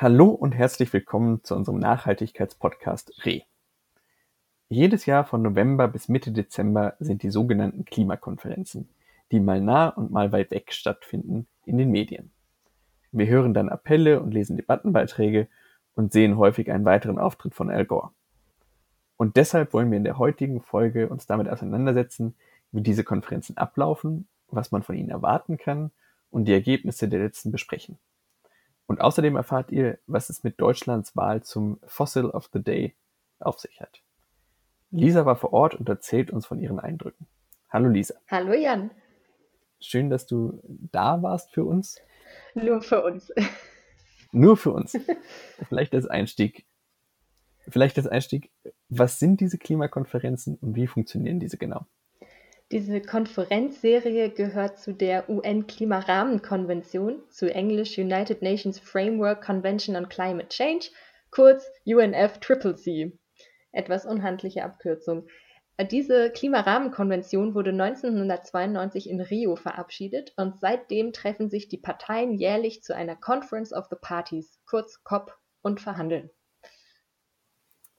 Hallo und herzlich willkommen zu unserem Nachhaltigkeitspodcast RE. Jedes Jahr von November bis Mitte Dezember sind die sogenannten Klimakonferenzen, die mal nah und mal weit weg stattfinden, in den Medien. Wir hören dann Appelle und lesen Debattenbeiträge und sehen häufig einen weiteren Auftritt von Al Gore. Und deshalb wollen wir in der heutigen Folge uns damit auseinandersetzen, wie diese Konferenzen ablaufen, was man von ihnen erwarten kann und die Ergebnisse der letzten besprechen. Und außerdem erfahrt ihr, was es mit Deutschlands Wahl zum Fossil of the Day auf sich hat. Lisa war vor Ort und erzählt uns von ihren Eindrücken. Hallo Lisa. Hallo Jan. Schön, dass du da warst für uns. Nur für uns. Nur für uns. Vielleicht als Einstieg. Vielleicht als Einstieg. Was sind diese Klimakonferenzen und wie funktionieren diese genau? Diese Konferenzserie gehört zu der UN-Klimarahmenkonvention, zu Englisch United Nations Framework Convention on Climate Change, kurz UNFCCC. Etwas unhandliche Abkürzung. Diese Klimarahmenkonvention wurde 1992 in Rio verabschiedet und seitdem treffen sich die Parteien jährlich zu einer Conference of the Parties, kurz COP, und verhandeln.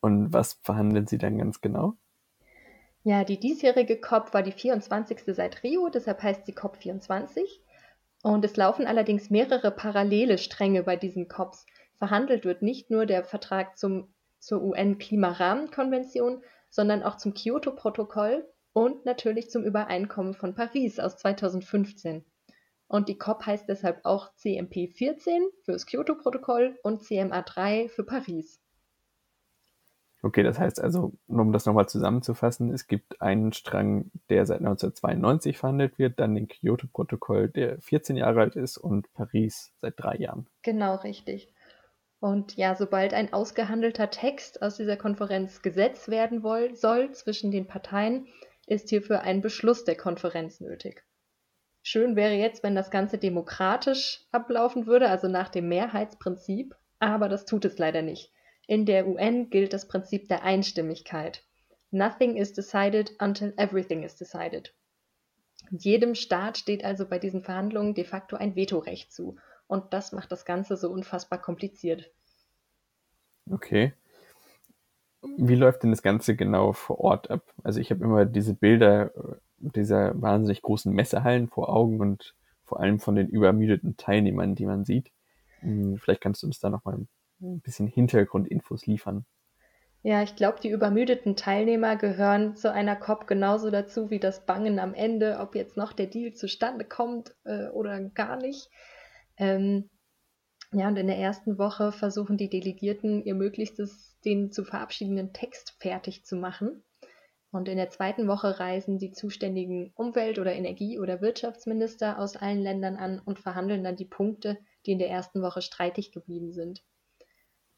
Und was verhandeln Sie dann ganz genau? Ja, die diesjährige COP war die 24. seit Rio, deshalb heißt sie COP 24. Und es laufen allerdings mehrere parallele Stränge bei diesen COPs. Verhandelt wird nicht nur der Vertrag zum, zur UN-Klimarahmenkonvention, sondern auch zum Kyoto-Protokoll und natürlich zum Übereinkommen von Paris aus 2015. Und die COP heißt deshalb auch CMP 14 für das Kyoto-Protokoll und CMA 3 für Paris. Okay, das heißt also, um das nochmal zusammenzufassen, es gibt einen Strang, der seit 1992 verhandelt wird, dann den Kyoto-Protokoll, der 14 Jahre alt ist und Paris seit drei Jahren. Genau, richtig. Und ja, sobald ein ausgehandelter Text aus dieser Konferenz Gesetz werden woll, soll zwischen den Parteien, ist hierfür ein Beschluss der Konferenz nötig. Schön wäre jetzt, wenn das Ganze demokratisch ablaufen würde, also nach dem Mehrheitsprinzip, aber das tut es leider nicht. In der UN gilt das Prinzip der Einstimmigkeit. Nothing is decided until everything is decided. Jedem Staat steht also bei diesen Verhandlungen de facto ein Vetorecht zu. Und das macht das Ganze so unfassbar kompliziert. Okay. Wie läuft denn das Ganze genau vor Ort ab? Also ich habe immer diese Bilder äh, dieser wahnsinnig großen Messehallen vor Augen und vor allem von den übermüdeten Teilnehmern, die man sieht. Hm, vielleicht kannst du uns da nochmal ein bisschen Hintergrundinfos liefern. Ja, ich glaube, die übermüdeten Teilnehmer gehören zu einer COP genauso dazu wie das Bangen am Ende, ob jetzt noch der Deal zustande kommt äh, oder gar nicht. Ähm, ja, und in der ersten Woche versuchen die Delegierten ihr Möglichstes, den zu verabschiedenden Text fertig zu machen. Und in der zweiten Woche reisen die zuständigen Umwelt- oder Energie- oder Wirtschaftsminister aus allen Ländern an und verhandeln dann die Punkte, die in der ersten Woche streitig geblieben sind.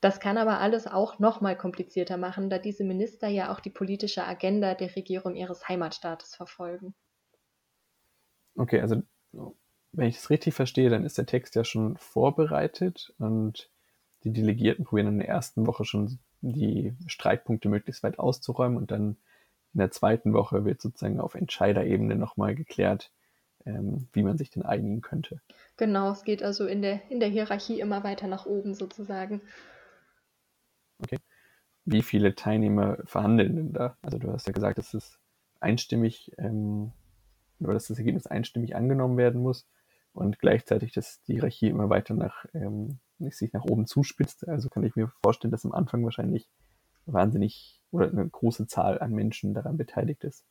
Das kann aber alles auch noch mal komplizierter machen, da diese Minister ja auch die politische Agenda der Regierung ihres Heimatstaates verfolgen. Okay, also wenn ich es richtig verstehe, dann ist der Text ja schon vorbereitet und die Delegierten probieren in der ersten Woche schon die Streitpunkte möglichst weit auszuräumen und dann in der zweiten Woche wird sozusagen auf Entscheiderebene nochmal geklärt, ähm, wie man sich denn einigen könnte. Genau, es geht also in der, in der Hierarchie immer weiter nach oben sozusagen. Okay. Wie viele Teilnehmer verhandeln denn da? Also du hast ja gesagt, dass es einstimmig, ähm, dass das Ergebnis einstimmig angenommen werden muss und gleichzeitig, dass die Hierarchie immer weiter nach, ähm, sich nach oben zuspitzt. Also kann ich mir vorstellen, dass am Anfang wahrscheinlich wahnsinnig oder eine große Zahl an Menschen daran beteiligt ist.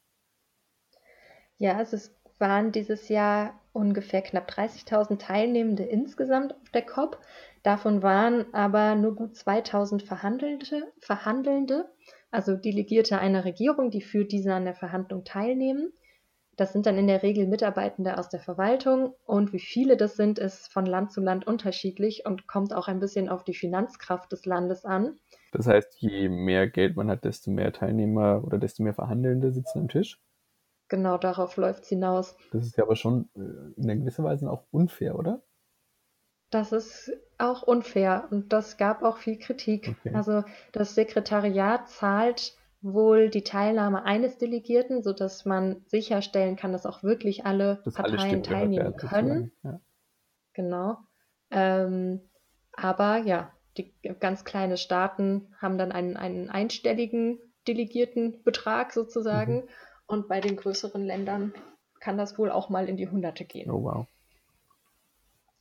Ja, also es waren dieses Jahr ungefähr knapp 30.000 Teilnehmende insgesamt auf der COP. Davon waren aber nur gut 2000 Verhandelte, Verhandelnde, also Delegierte einer Regierung, die für diese an der Verhandlung teilnehmen. Das sind dann in der Regel Mitarbeitende aus der Verwaltung und wie viele das sind, ist von Land zu Land unterschiedlich und kommt auch ein bisschen auf die Finanzkraft des Landes an. Das heißt, je mehr Geld man hat, desto mehr Teilnehmer oder desto mehr Verhandelnde sitzen am Tisch? Genau darauf läuft es hinaus. Das ist ja aber schon äh, in einer gewisser Weise auch unfair, oder? Das ist auch unfair und das gab auch viel Kritik. Okay. Also das Sekretariat zahlt wohl die Teilnahme eines Delegierten, sodass man sicherstellen kann, dass auch wirklich alle dass Parteien alle teilnehmen können. Ja. Genau. Ähm, aber ja, Die ganz kleinen Staaten haben dann einen, einen einstelligen delegierten Betrag sozusagen. Mhm. Und bei den größeren Ländern kann das wohl auch mal in die Hunderte gehen. Oh wow.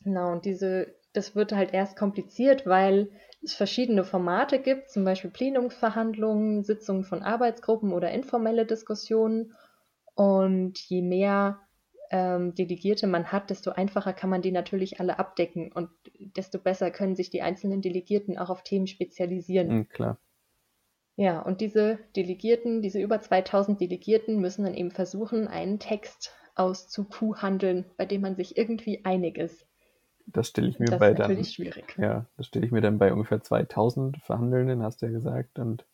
Genau, und diese, das wird halt erst kompliziert, weil es verschiedene Formate gibt, zum Beispiel Plenumsverhandlungen, Sitzungen von Arbeitsgruppen oder informelle Diskussionen. Und je mehr ähm, Delegierte man hat, desto einfacher kann man die natürlich alle abdecken und desto besser können sich die einzelnen Delegierten auch auf Themen spezialisieren. Mhm, klar. Ja, und diese Delegierten, diese über 2000 Delegierten müssen dann eben versuchen, einen Text auszukuhandeln, bei dem man sich irgendwie einig ist. Das stelle ich mir das bei ist dann, schwierig. Ja, das stelle ich mir dann bei ungefähr 2000 Verhandelnden, hast du ja gesagt, und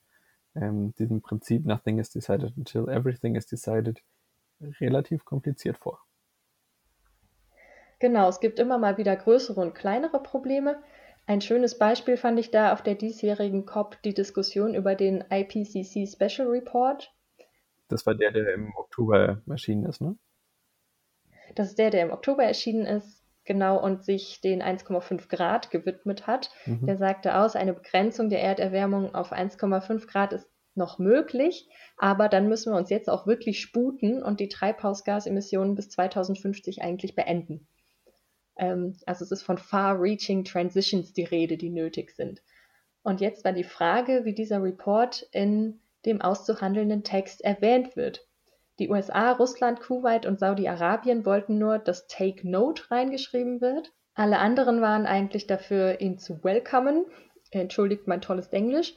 ähm, diesem Prinzip Nothing is decided until everything is decided relativ kompliziert vor. Genau, es gibt immer mal wieder größere und kleinere Probleme. Ein schönes Beispiel fand ich da auf der diesjährigen COP die Diskussion über den IPCC Special Report. Das war der, der im Oktober erschienen ist, ne? Das ist der, der im Oktober erschienen ist, genau, und sich den 1,5 Grad gewidmet hat. Mhm. Der sagte aus, eine Begrenzung der Erderwärmung auf 1,5 Grad ist noch möglich, aber dann müssen wir uns jetzt auch wirklich sputen und die Treibhausgasemissionen bis 2050 eigentlich beenden. Ähm, also es ist von far-reaching transitions die Rede, die nötig sind. Und jetzt war die Frage, wie dieser Report in dem auszuhandelnden Text erwähnt wird. Die USA, Russland, Kuwait und Saudi-Arabien wollten nur, dass Take Note reingeschrieben wird. Alle anderen waren eigentlich dafür, ihn zu welcomen. Entschuldigt mein tolles Englisch.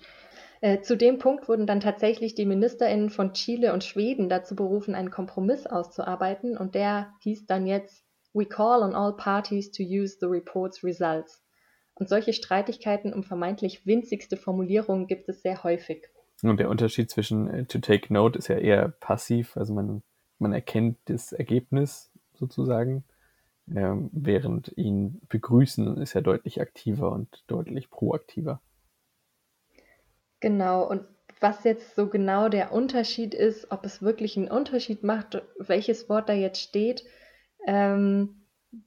Äh, zu dem Punkt wurden dann tatsächlich die MinisterInnen von Chile und Schweden dazu berufen, einen Kompromiss auszuarbeiten und der hieß dann jetzt We call on all parties to use the report's results. Und solche Streitigkeiten um vermeintlich winzigste Formulierungen gibt es sehr häufig. Und der Unterschied zwischen äh, to take note ist ja eher passiv, also man, man erkennt das Ergebnis sozusagen, äh, während ihn begrüßen ist ja deutlich aktiver und deutlich proaktiver. Genau, und was jetzt so genau der Unterschied ist, ob es wirklich einen Unterschied macht, welches Wort da jetzt steht, ähm,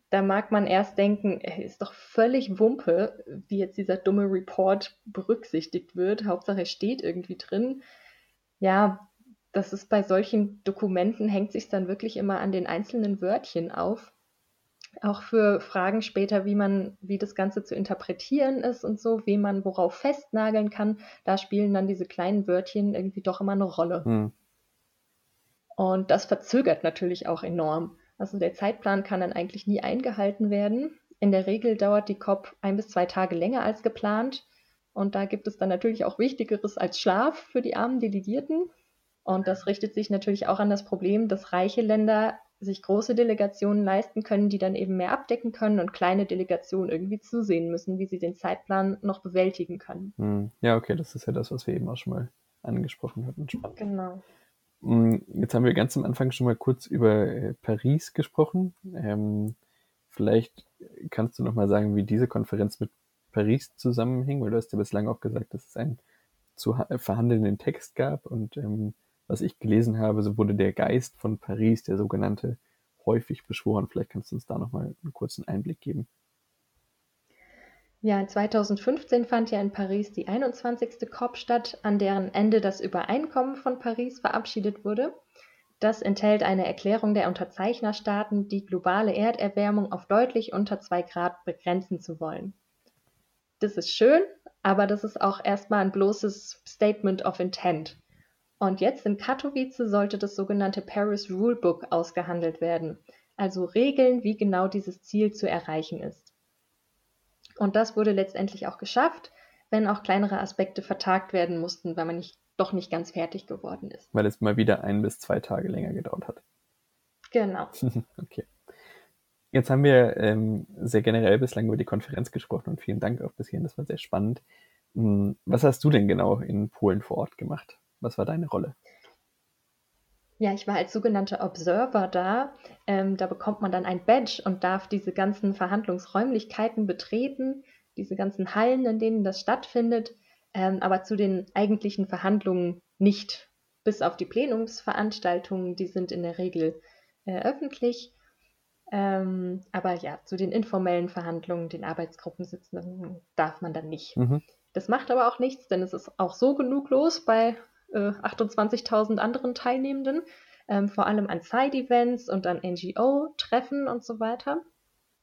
da mag man erst denken, ist doch völlig Wumpe, wie jetzt dieser dumme Report berücksichtigt wird. Hauptsache, es steht irgendwie drin. Ja, das ist bei solchen Dokumenten, hängt sich dann wirklich immer an den einzelnen Wörtchen auf. Auch für Fragen später, wie man, wie das Ganze zu interpretieren ist und so, wie man worauf festnageln kann, da spielen dann diese kleinen Wörtchen irgendwie doch immer eine Rolle. Hm. Und das verzögert natürlich auch enorm. Also der Zeitplan kann dann eigentlich nie eingehalten werden. In der Regel dauert die COP ein bis zwei Tage länger als geplant. Und da gibt es dann natürlich auch Wichtigeres als Schlaf für die armen Delegierten. Und das richtet sich natürlich auch an das Problem, dass reiche Länder sich große Delegationen leisten können, die dann eben mehr abdecken können und kleine Delegationen irgendwie zusehen müssen, wie sie den Zeitplan noch bewältigen können. Hm. Ja, okay, das ist ja das, was wir eben auch schon mal angesprochen hatten. Genau. Mm, jetzt haben wir ganz am Anfang schon mal kurz über äh, Paris gesprochen. Ähm, vielleicht kannst du noch mal sagen, wie diese Konferenz mit Paris zusammenhing, weil du hast ja bislang auch gesagt, dass es einen zu verhandelnden Text gab und ähm, was ich gelesen habe, so wurde der Geist von Paris, der sogenannte, häufig beschworen. Vielleicht kannst du uns da noch mal einen kurzen Einblick geben. Ja, 2015 fand ja in Paris die 21. COP statt, an deren Ende das Übereinkommen von Paris verabschiedet wurde. Das enthält eine Erklärung der Unterzeichnerstaaten, die globale Erderwärmung auf deutlich unter 2 Grad begrenzen zu wollen. Das ist schön, aber das ist auch erstmal ein bloßes Statement of Intent. Und jetzt in Katowice sollte das sogenannte Paris Rulebook ausgehandelt werden, also Regeln, wie genau dieses Ziel zu erreichen ist. Und das wurde letztendlich auch geschafft, wenn auch kleinere Aspekte vertagt werden mussten, weil man nicht, doch nicht ganz fertig geworden ist. Weil es mal wieder ein bis zwei Tage länger gedauert hat. Genau. okay. Jetzt haben wir ähm, sehr generell bislang über die Konferenz gesprochen und vielen Dank auch bis hierhin, das war sehr spannend. Hm, was hast du denn genau in Polen vor Ort gemacht? Was war deine Rolle? Ja, ich war als sogenannter Observer da. Ähm, da bekommt man dann ein Badge und darf diese ganzen Verhandlungsräumlichkeiten betreten, diese ganzen Hallen, in denen das stattfindet, ähm, aber zu den eigentlichen Verhandlungen nicht. Bis auf die Plenumsveranstaltungen, die sind in der Regel äh, öffentlich. Ähm, aber ja, zu den informellen Verhandlungen, den Arbeitsgruppensitzungen darf man dann nicht. Mhm. Das macht aber auch nichts, denn es ist auch so genug los bei äh, 28.000 anderen Teilnehmenden, ähm, vor allem an Side-Events und an NGO-Treffen und so weiter.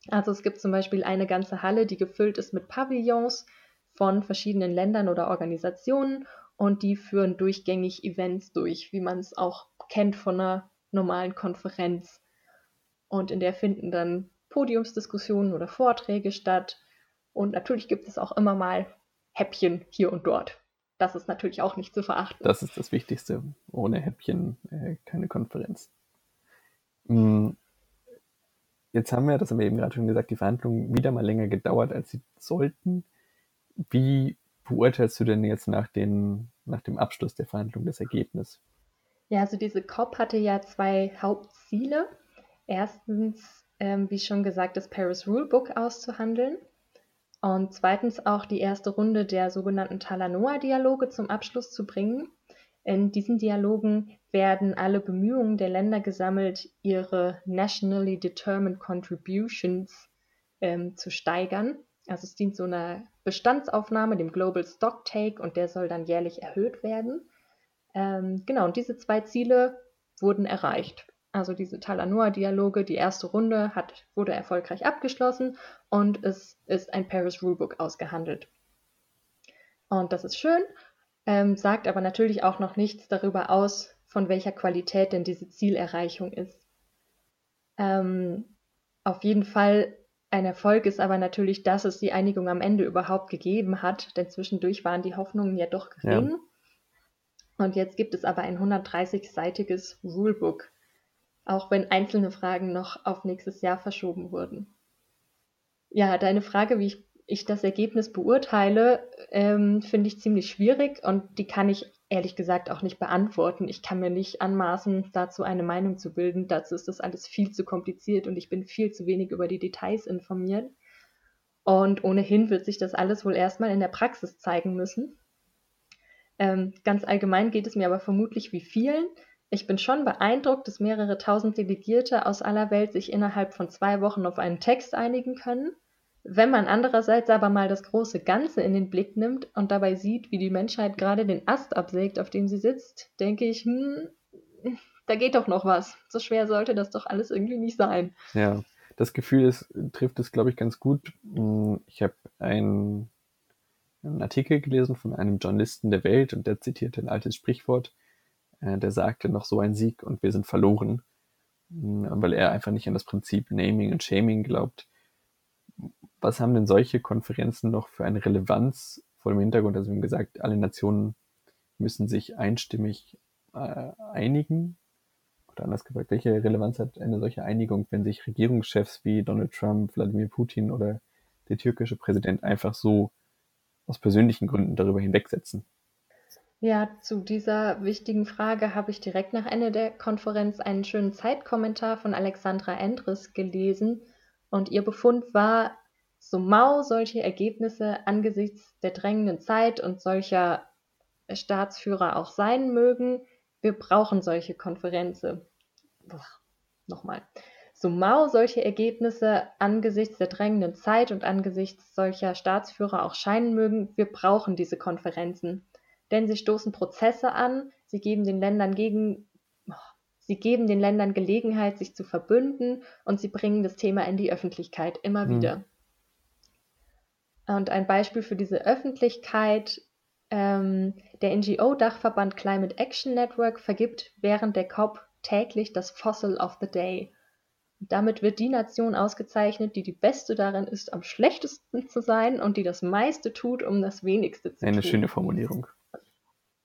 Also es gibt zum Beispiel eine ganze Halle, die gefüllt ist mit Pavillons von verschiedenen Ländern oder Organisationen und die führen durchgängig Events durch, wie man es auch kennt von einer normalen Konferenz. Und in der finden dann Podiumsdiskussionen oder Vorträge statt. Und natürlich gibt es auch immer mal Häppchen hier und dort. Das ist natürlich auch nicht zu verachten. Das ist das Wichtigste. Ohne Häppchen äh, keine Konferenz. Hm. Jetzt haben wir, das haben wir eben gerade schon gesagt, die Verhandlungen wieder mal länger gedauert, als sie sollten. Wie beurteilst du denn jetzt nach, den, nach dem Abschluss der Verhandlungen das Ergebnis? Ja, also diese COP hatte ja zwei Hauptziele. Erstens, ähm, wie schon gesagt, das Paris Rulebook auszuhandeln. Und zweitens auch die erste Runde der sogenannten Talanoa-Dialoge zum Abschluss zu bringen. In diesen Dialogen werden alle Bemühungen der Länder gesammelt, ihre nationally determined contributions ähm, zu steigern. Also es dient so einer Bestandsaufnahme, dem Global Stock Take, und der soll dann jährlich erhöht werden. Ähm, genau, und diese zwei Ziele wurden erreicht. Also diese Talanoa-Dialoge, die erste Runde hat, wurde erfolgreich abgeschlossen und es ist ein Paris Rulebook ausgehandelt. Und das ist schön, ähm, sagt aber natürlich auch noch nichts darüber aus, von welcher Qualität denn diese Zielerreichung ist. Ähm, auf jeden Fall ein Erfolg ist aber natürlich, dass es die Einigung am Ende überhaupt gegeben hat, denn zwischendurch waren die Hoffnungen ja doch gering. Ja. Und jetzt gibt es aber ein 130-seitiges Rulebook, auch wenn einzelne Fragen noch auf nächstes Jahr verschoben wurden. Ja, deine Frage, wie ich, ich das Ergebnis beurteile, ähm, finde ich ziemlich schwierig und die kann ich ehrlich gesagt auch nicht beantworten. Ich kann mir nicht anmaßen, dazu eine Meinung zu bilden. Dazu ist das alles viel zu kompliziert und ich bin viel zu wenig über die Details informiert. Und ohnehin wird sich das alles wohl erstmal in der Praxis zeigen müssen. Ähm, ganz allgemein geht es mir aber vermutlich wie vielen. Ich bin schon beeindruckt, dass mehrere tausend Delegierte aus aller Welt sich innerhalb von zwei Wochen auf einen Text einigen können. Wenn man andererseits aber mal das große Ganze in den Blick nimmt und dabei sieht, wie die Menschheit gerade den Ast absägt, auf dem sie sitzt, denke ich, hm, da geht doch noch was. So schwer sollte das doch alles irgendwie nicht sein. Ja, das Gefühl ist, trifft es, glaube ich, ganz gut. Hm, ich habe einen, einen Artikel gelesen von einem Journalisten der Welt und der zitierte ein altes Sprichwort, äh, der sagte noch so ein Sieg und wir sind verloren, hm, weil er einfach nicht an das Prinzip Naming und Shaming glaubt was haben denn solche Konferenzen noch für eine Relevanz vor dem Hintergrund? Also wie gesagt, alle Nationen müssen sich einstimmig äh, einigen. Oder anders gesagt, welche Relevanz hat eine solche Einigung, wenn sich Regierungschefs wie Donald Trump, Wladimir Putin oder der türkische Präsident einfach so aus persönlichen Gründen darüber hinwegsetzen? Ja, zu dieser wichtigen Frage habe ich direkt nach Ende der Konferenz einen schönen Zeitkommentar von Alexandra Endres gelesen. Und ihr Befund war, so mau solche Ergebnisse angesichts der drängenden Zeit und solcher Staatsführer auch sein mögen, wir brauchen solche Konferenzen. Nochmal. So mau solche Ergebnisse angesichts der drängenden Zeit und angesichts solcher Staatsführer auch scheinen mögen, wir brauchen diese Konferenzen. Denn sie stoßen Prozesse an, sie geben den Ländern gegen, sie geben den Ländern Gelegenheit, sich zu verbünden und sie bringen das Thema in die Öffentlichkeit immer mhm. wieder. Und ein Beispiel für diese Öffentlichkeit, ähm, der NGO-Dachverband Climate Action Network vergibt während der COP täglich das Fossil of the Day. Und damit wird die Nation ausgezeichnet, die die beste darin ist, am schlechtesten zu sein und die das meiste tut, um das wenigste zu Eine tun. Eine schöne Formulierung.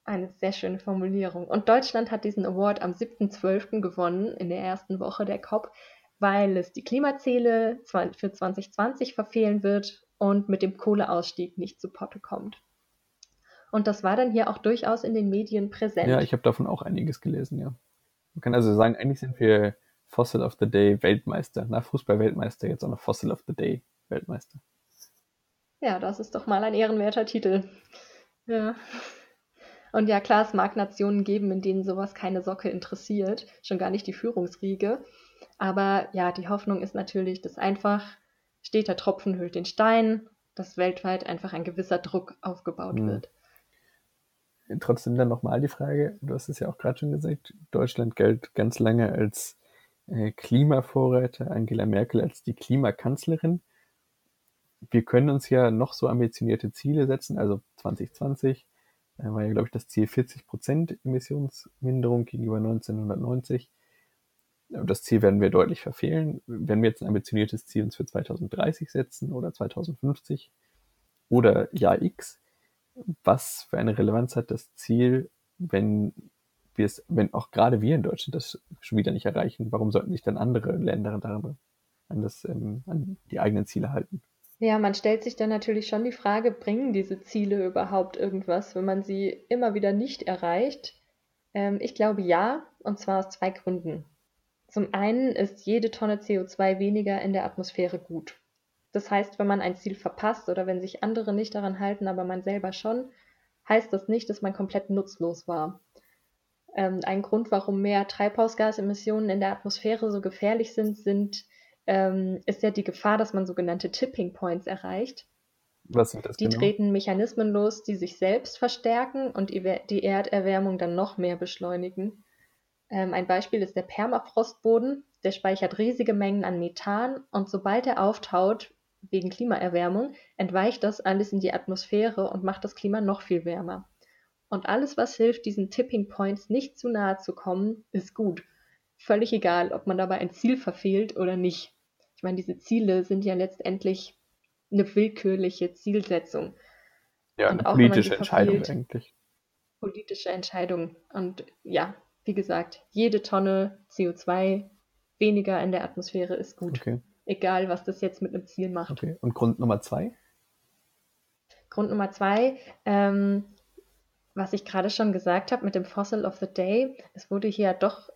Eine sehr schöne Formulierung. Und Deutschland hat diesen Award am 7.12. gewonnen, in der ersten Woche der COP, weil es die Klimaziele für 2020 verfehlen wird und mit dem Kohleausstieg nicht zu Potte kommt. Und das war dann hier auch durchaus in den Medien präsent. Ja, ich habe davon auch einiges gelesen, ja. Man kann also sagen, eigentlich sind wir Fossil of the Day Weltmeister. Nach Fußball-Weltmeister jetzt auch noch Fossil of the Day Weltmeister. Ja, das ist doch mal ein ehrenwerter Titel. Ja. Und ja, klar, es mag Nationen geben, in denen sowas keine Socke interessiert, schon gar nicht die Führungsriege. Aber ja, die Hoffnung ist natürlich, dass einfach steter Tropfen hüllt den Stein, dass weltweit einfach ein gewisser Druck aufgebaut mhm. wird. Trotzdem dann nochmal die Frage, du hast es ja auch gerade schon gesagt, Deutschland galt ganz lange als äh, Klimavorreiter, Angela Merkel als die Klimakanzlerin. Wir können uns ja noch so ambitionierte Ziele setzen, also 2020 äh, war ja, glaube ich, das Ziel 40 Prozent Emissionsminderung gegenüber 1990. Das Ziel werden wir deutlich verfehlen. Wenn wir jetzt ein ambitioniertes Ziel uns für 2030 setzen oder 2050 oder Jahr X, was für eine Relevanz hat das Ziel, wenn wir es, wenn auch gerade wir in Deutschland das schon wieder nicht erreichen? Warum sollten sich dann andere Länder daran an, das, ähm, an die eigenen Ziele halten? Ja, man stellt sich dann natürlich schon die Frage, bringen diese Ziele überhaupt irgendwas, wenn man sie immer wieder nicht erreicht? Ähm, ich glaube ja, und zwar aus zwei Gründen. Zum einen ist jede Tonne CO2 weniger in der Atmosphäre gut. Das heißt, wenn man ein Ziel verpasst oder wenn sich andere nicht daran halten, aber man selber schon, heißt das nicht, dass man komplett nutzlos war. Ähm, ein Grund, warum mehr Treibhausgasemissionen in der Atmosphäre so gefährlich sind, sind ähm, ist ja die Gefahr, dass man sogenannte Tipping Points erreicht. Was sind das die genau? treten Mechanismen los, die sich selbst verstärken und die Erderwärmung dann noch mehr beschleunigen. Ähm, ein Beispiel ist der Permafrostboden. Der speichert riesige Mengen an Methan und sobald er auftaut, wegen Klimaerwärmung, entweicht das alles in die Atmosphäre und macht das Klima noch viel wärmer. Und alles, was hilft, diesen Tipping Points nicht zu nahe zu kommen, ist gut. Völlig egal, ob man dabei ein Ziel verfehlt oder nicht. Ich meine, diese Ziele sind ja letztendlich eine willkürliche Zielsetzung. Ja, eine politische Entscheidung eigentlich. Politische Entscheidung. Und ja, wie gesagt, jede Tonne CO2 weniger in der Atmosphäre ist gut. Okay. Egal, was das jetzt mit einem Ziel macht. Okay. Und Grund Nummer zwei? Grund Nummer zwei, ähm, was ich gerade schon gesagt habe mit dem Fossil of the Day, es wurde hier doch,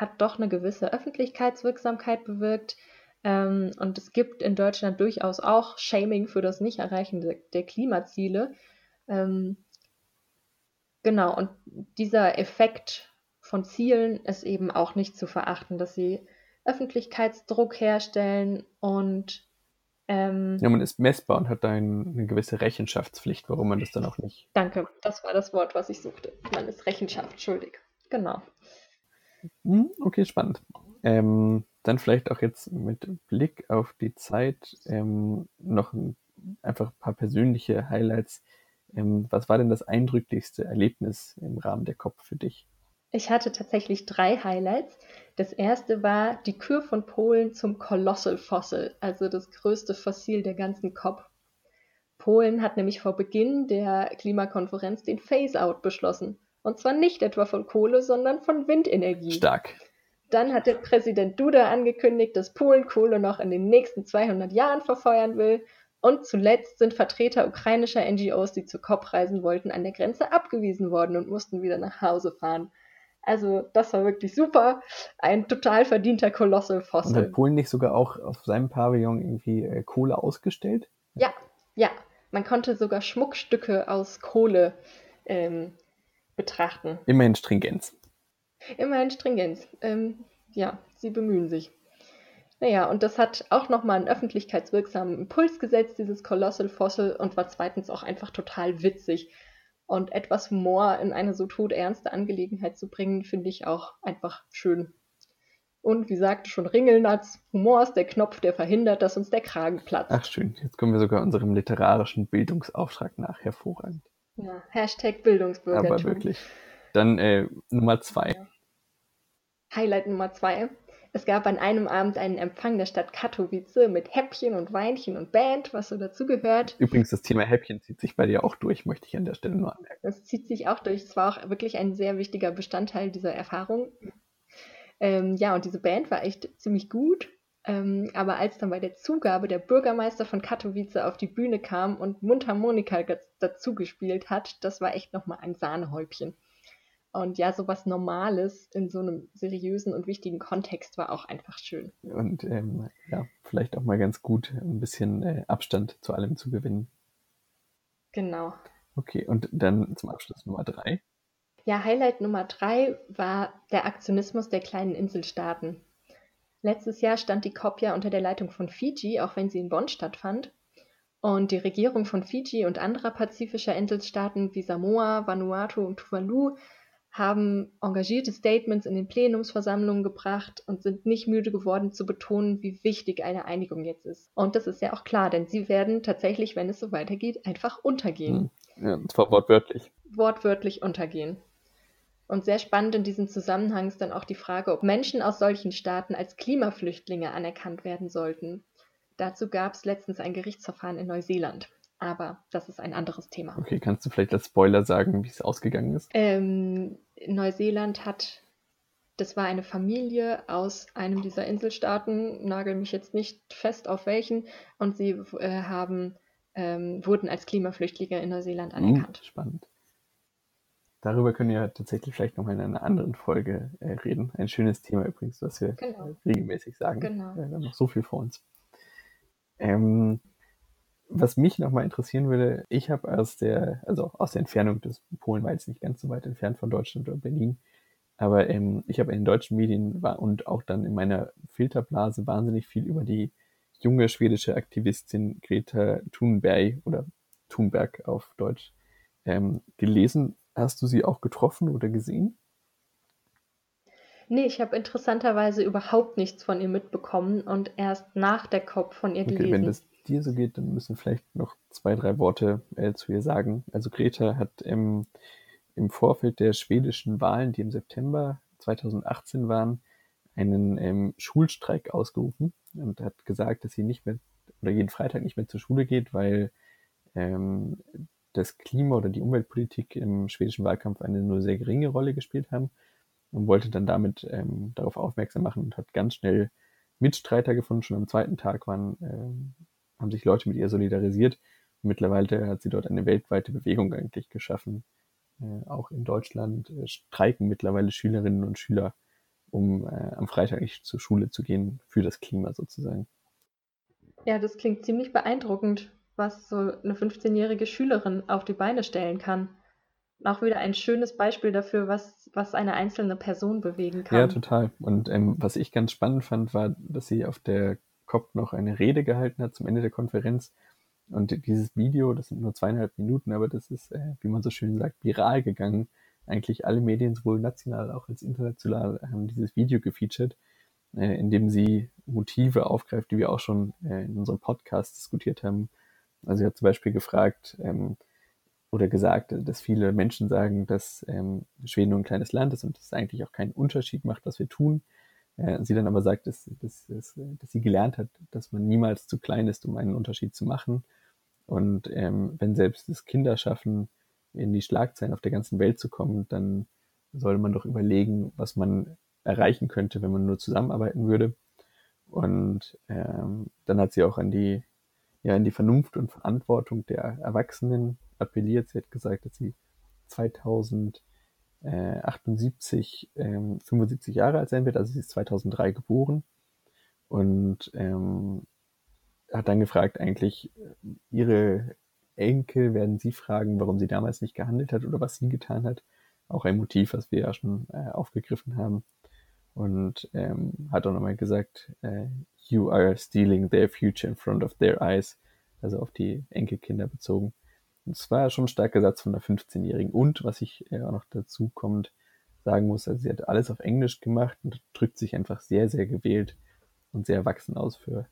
hat doch eine gewisse Öffentlichkeitswirksamkeit bewirkt. Ähm, und es gibt in Deutschland durchaus auch Shaming für das Nicht-Erreichen der, der Klimaziele. Ähm, genau, und dieser Effekt von Zielen ist eben auch nicht zu verachten, dass sie Öffentlichkeitsdruck herstellen und ähm, ja, man ist messbar und hat da eine gewisse Rechenschaftspflicht, warum man das dann auch nicht. Danke, das war das Wort, was ich suchte. Man ist Rechenschaft schuldig. Genau. Hm, okay, spannend. Ähm, dann vielleicht auch jetzt mit Blick auf die Zeit ähm, noch ein, einfach ein paar persönliche Highlights. Ähm, was war denn das eindrücklichste Erlebnis im Rahmen der COP für dich? Ich hatte tatsächlich drei Highlights. Das erste war die Kür von Polen zum Colossal Fossil, also das größte Fossil der ganzen COP. Polen hat nämlich vor Beginn der Klimakonferenz den Phase-out beschlossen. Und zwar nicht etwa von Kohle, sondern von Windenergie. Stark. Dann hat der Präsident Duda angekündigt, dass Polen Kohle noch in den nächsten 200 Jahren verfeuern will. Und zuletzt sind Vertreter ukrainischer NGOs, die zur COP reisen wollten, an der Grenze abgewiesen worden und mussten wieder nach Hause fahren. Also das war wirklich super. Ein total verdienter Colossal Fossil. Und hat Polen nicht sogar auch auf seinem Pavillon irgendwie äh, Kohle ausgestellt? Ja, ja. Man konnte sogar Schmuckstücke aus Kohle ähm, betrachten. Immerhin Stringenz. Immerhin Stringenz. Ähm, ja, sie bemühen sich. Naja, und das hat auch nochmal einen öffentlichkeitswirksamen Impuls gesetzt, dieses Colossal Fossil, und war zweitens auch einfach total witzig. Und etwas Humor in eine so todernste Angelegenheit zu bringen, finde ich auch einfach schön. Und wie sagte schon Ringelnatz, Humor ist der Knopf, der verhindert, dass uns der Kragen platzt. Ach schön, jetzt kommen wir sogar unserem literarischen Bildungsauftrag nach. Hervorragend. Ja, Hashtag Bildungsbürgertum. Aber wirklich. Dann äh, Nummer zwei. Highlight Nummer zwei. Es gab an einem Abend einen Empfang der Stadt Katowice mit Häppchen und Weinchen und Band, was so dazugehört. Übrigens, das Thema Häppchen zieht sich bei dir auch durch, möchte ich an der Stelle nur anmerken. Das zieht sich auch durch. Es war auch wirklich ein sehr wichtiger Bestandteil dieser Erfahrung. Ähm, ja, und diese Band war echt ziemlich gut. Ähm, aber als dann bei der Zugabe der Bürgermeister von Katowice auf die Bühne kam und Mundharmonika dazu gespielt hat, das war echt nochmal ein Sahnehäubchen. Und ja, sowas Normales in so einem seriösen und wichtigen Kontext war auch einfach schön. Und ähm, ja, vielleicht auch mal ganz gut, ein bisschen äh, Abstand zu allem zu gewinnen. Genau. Okay, und dann zum Abschluss Nummer drei. Ja, Highlight Nummer drei war der Aktionismus der kleinen Inselstaaten. Letztes Jahr stand die COP ja unter der Leitung von Fiji, auch wenn sie in Bonn stattfand. Und die Regierung von Fiji und anderer pazifischer Inselstaaten wie Samoa, Vanuatu und Tuvalu haben engagierte Statements in den Plenumsversammlungen gebracht und sind nicht müde geworden zu betonen, wie wichtig eine Einigung jetzt ist. Und das ist ja auch klar, denn sie werden tatsächlich, wenn es so weitergeht, einfach untergehen. Hm. Ja, und zwar wortwörtlich. Wortwörtlich untergehen. Und sehr spannend in diesem Zusammenhang ist dann auch die Frage, ob Menschen aus solchen Staaten als Klimaflüchtlinge anerkannt werden sollten. Dazu gab es letztens ein Gerichtsverfahren in Neuseeland. Aber das ist ein anderes Thema. Okay, kannst du vielleicht als Spoiler sagen, wie es ausgegangen ist? Ähm, Neuseeland hat, das war eine Familie aus einem dieser Inselstaaten, nagel mich jetzt nicht fest auf welchen, und sie äh, haben, ähm, wurden als Klimaflüchtlinge in Neuseeland hm, anerkannt. Hm, spannend. Darüber können wir tatsächlich vielleicht noch mal in einer anderen Folge äh, reden. Ein schönes Thema übrigens, was wir genau. regelmäßig sagen. Genau. wir haben noch so viel vor uns. Ähm, was mich noch mal interessieren würde, ich habe aus der, also aus der Entfernung des Polen war jetzt nicht ganz so weit entfernt von Deutschland oder Berlin, aber ähm, ich habe in den deutschen Medien war und auch dann in meiner Filterblase wahnsinnig viel über die junge schwedische Aktivistin Greta Thunberg oder Thunberg auf Deutsch ähm, gelesen Hast du sie auch getroffen oder gesehen? Nee, ich habe interessanterweise überhaupt nichts von ihr mitbekommen und erst nach der COP von ihr gelesen. Okay, wenn das dir so geht, dann müssen vielleicht noch zwei, drei Worte äh, zu ihr sagen. Also Greta hat im, im Vorfeld der schwedischen Wahlen, die im September 2018 waren, einen ähm, Schulstreik ausgerufen und hat gesagt, dass sie nicht mehr oder jeden Freitag nicht mehr zur Schule geht, weil ähm, das Klima oder die Umweltpolitik im schwedischen Wahlkampf eine nur sehr geringe Rolle gespielt haben und wollte dann damit ähm, darauf aufmerksam machen und hat ganz schnell Mitstreiter gefunden. Schon am zweiten Tag waren, ähm, haben sich Leute mit ihr solidarisiert. Und mittlerweile hat sie dort eine weltweite Bewegung eigentlich geschaffen. Äh, auch in Deutschland äh, streiken mittlerweile Schülerinnen und Schüler, um äh, am Freitag nicht zur Schule zu gehen, für das Klima sozusagen. Ja, das klingt ziemlich beeindruckend was so eine 15-jährige Schülerin auf die Beine stellen kann. Auch wieder ein schönes Beispiel dafür, was, was eine einzelne Person bewegen kann. Ja, total. Und ähm, was ich ganz spannend fand, war, dass sie auf der COP noch eine Rede gehalten hat zum Ende der Konferenz. Und dieses Video, das sind nur zweieinhalb Minuten, aber das ist, äh, wie man so schön sagt, viral gegangen. Eigentlich alle Medien, sowohl national als auch als international, haben dieses Video gefeatured, äh, in dem sie Motive aufgreift, die wir auch schon äh, in unserem Podcast diskutiert haben, also sie hat zum Beispiel gefragt ähm, oder gesagt, dass viele Menschen sagen, dass ähm, Schweden nur ein kleines Land ist und es eigentlich auch keinen Unterschied macht, was wir tun. Äh, sie dann aber sagt, dass, dass, dass, dass, sie gelernt hat, dass man niemals zu klein ist, um einen Unterschied zu machen. Und ähm, wenn selbst das Kinder schaffen, in die Schlagzeilen auf der ganzen Welt zu kommen, dann sollte man doch überlegen, was man erreichen könnte, wenn man nur zusammenarbeiten würde. Und ähm, dann hat sie auch an die ja in die Vernunft und Verantwortung der Erwachsenen appelliert. Sie hat gesagt, dass sie 2078 ähm, 75 Jahre alt sein wird, also sie ist 2003 geboren und ähm, hat dann gefragt, eigentlich ihre Enkel werden sie fragen, warum sie damals nicht gehandelt hat oder was sie getan hat. Auch ein Motiv, was wir ja schon äh, aufgegriffen haben. Und ähm, hat auch nochmal gesagt, äh, you are stealing their future in front of their eyes, also auf die Enkelkinder bezogen. Das war ja schon ein starker Satz von einer 15-Jährigen. Und was ich äh, auch noch dazu kommt, sagen muss, also sie hat alles auf Englisch gemacht und drückt sich einfach sehr, sehr gewählt und sehr erwachsen aus für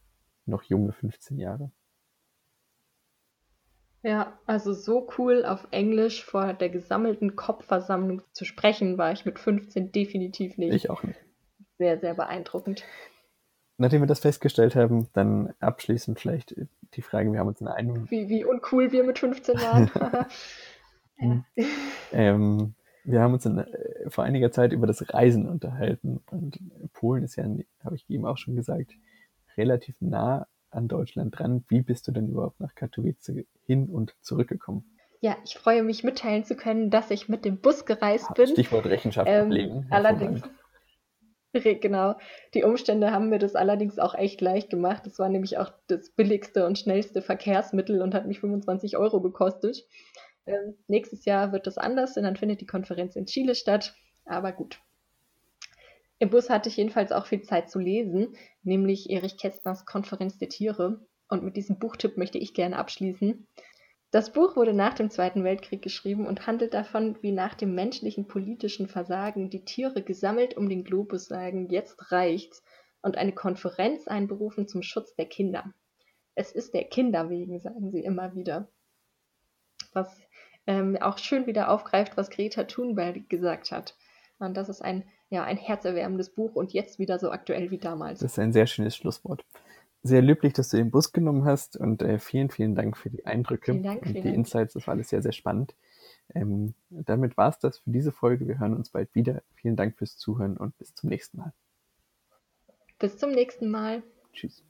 noch junge 15 Jahre. Ja, also so cool auf Englisch vor der gesammelten Kopfversammlung zu sprechen, war ich mit 15 definitiv nicht. Ich auch nicht. Sehr, sehr beeindruckend nachdem wir das festgestellt haben, dann abschließend vielleicht die Frage, wir haben uns in einem... Wie, wie uncool wir mit 15 waren. ja. ähm, wir haben uns in, äh, vor einiger Zeit über das Reisen unterhalten und Polen ist ja, habe ich eben auch schon gesagt, relativ nah an Deutschland dran. Wie bist du denn überhaupt nach Katowice hin und zurückgekommen? Ja, ich freue mich mitteilen zu können, dass ich mit dem Bus gereist bin. Stichwort Rechenschaft ähm, ablegen. Allerdings, Genau. Die Umstände haben mir das allerdings auch echt leicht gemacht. Das war nämlich auch das billigste und schnellste Verkehrsmittel und hat mich 25 Euro gekostet. Ähm, nächstes Jahr wird das anders, denn dann findet die Konferenz in Chile statt. Aber gut. Im Bus hatte ich jedenfalls auch viel Zeit zu lesen, nämlich Erich Kästners Konferenz der Tiere. Und mit diesem Buchtipp möchte ich gerne abschließen. Das Buch wurde nach dem Zweiten Weltkrieg geschrieben und handelt davon, wie nach dem menschlichen politischen Versagen die Tiere gesammelt um den Globus sagen, jetzt reicht's, und eine Konferenz einberufen zum Schutz der Kinder. Es ist der Kinder wegen, sagen sie immer wieder. Was ähm, auch schön wieder aufgreift, was Greta Thunberg gesagt hat. Und das ist ein ja, ein herzerwärmendes Buch und jetzt wieder so aktuell wie damals. Das ist ein sehr schönes Schlusswort. Sehr löblich, dass du den Bus genommen hast und äh, vielen, vielen Dank für die Eindrücke vielen Dank, und vielen die Dank. Insights. Das war alles sehr, sehr spannend. Ähm, damit war es das für diese Folge. Wir hören uns bald wieder. Vielen Dank fürs Zuhören und bis zum nächsten Mal. Bis zum nächsten Mal. Tschüss.